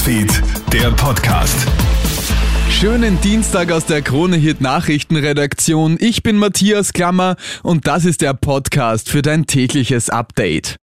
Newsfeed, der Podcast. Schönen Dienstag aus der Krone Hit Nachrichtenredaktion. Ich bin Matthias Klammer und das ist der Podcast für dein tägliches Update.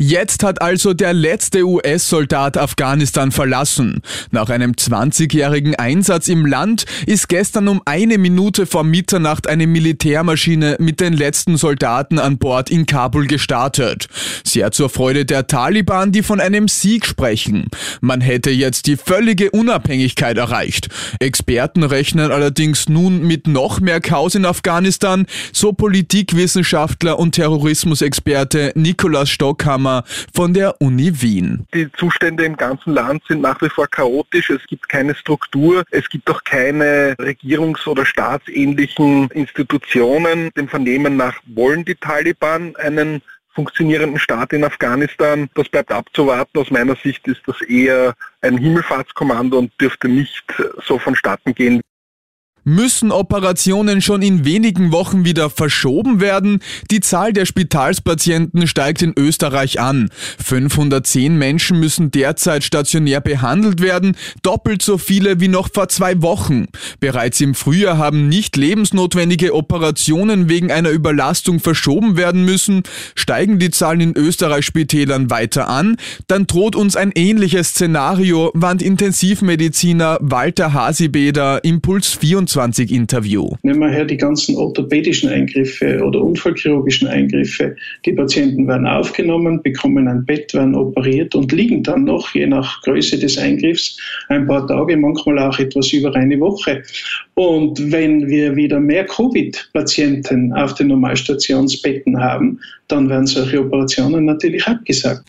Jetzt hat also der letzte US-Soldat Afghanistan verlassen. Nach einem 20-jährigen Einsatz im Land ist gestern um eine Minute vor Mitternacht eine Militärmaschine mit den letzten Soldaten an Bord in Kabul gestartet. Sehr zur Freude der Taliban, die von einem Sieg sprechen. Man hätte jetzt die völlige Unabhängigkeit erreicht. Experten rechnen allerdings nun mit noch mehr Chaos in Afghanistan, so Politikwissenschaftler und Terrorismusexperte Nikolaus Stockhammer Sommer von der Uni Wien. Die Zustände im ganzen Land sind nach wie vor chaotisch. Es gibt keine Struktur. Es gibt auch keine regierungs- oder staatsähnlichen Institutionen. Dem Vernehmen nach wollen die Taliban einen funktionierenden Staat in Afghanistan. Das bleibt abzuwarten. Aus meiner Sicht ist das eher ein Himmelfahrtskommando und dürfte nicht so vonstatten gehen, Müssen Operationen schon in wenigen Wochen wieder verschoben werden? Die Zahl der Spitalspatienten steigt in Österreich an. 510 Menschen müssen derzeit stationär behandelt werden, doppelt so viele wie noch vor zwei Wochen. Bereits im Frühjahr haben nicht lebensnotwendige Operationen wegen einer Überlastung verschoben werden müssen. Steigen die Zahlen in Österreich Spitälern weiter an, dann droht uns ein ähnliches Szenario, warnt Intensivmediziner Walter Hasibeder Impuls 24 24 Interview. Nehmen wir her die ganzen orthopädischen Eingriffe oder unfallchirurgischen Eingriffe. Die Patienten werden aufgenommen, bekommen ein Bett, werden operiert und liegen dann noch, je nach Größe des Eingriffs, ein paar Tage, manchmal auch etwas über eine Woche. Und wenn wir wieder mehr Covid-Patienten auf den Normalstationsbetten haben, dann werden solche Operationen natürlich abgesagt.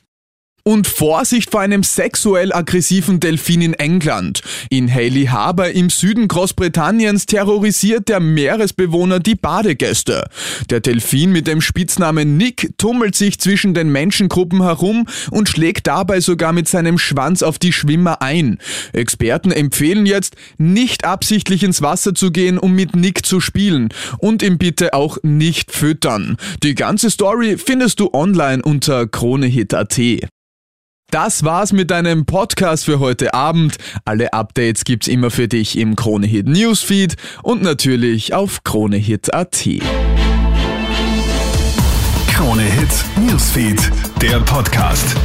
Und Vorsicht vor einem sexuell aggressiven Delfin in England. In Haley Harbour im Süden Großbritanniens terrorisiert der Meeresbewohner die Badegäste. Der Delfin mit dem Spitznamen Nick tummelt sich zwischen den Menschengruppen herum und schlägt dabei sogar mit seinem Schwanz auf die Schwimmer ein. Experten empfehlen jetzt, nicht absichtlich ins Wasser zu gehen, um mit Nick zu spielen und ihn bitte auch nicht füttern. Die ganze Story findest du online unter kronehit.at. Das war's mit deinem Podcast für heute Abend. Alle Updates gibt's immer für dich im Kronehit Newsfeed und natürlich auf kronehit.at. Kronehit Newsfeed, der Podcast.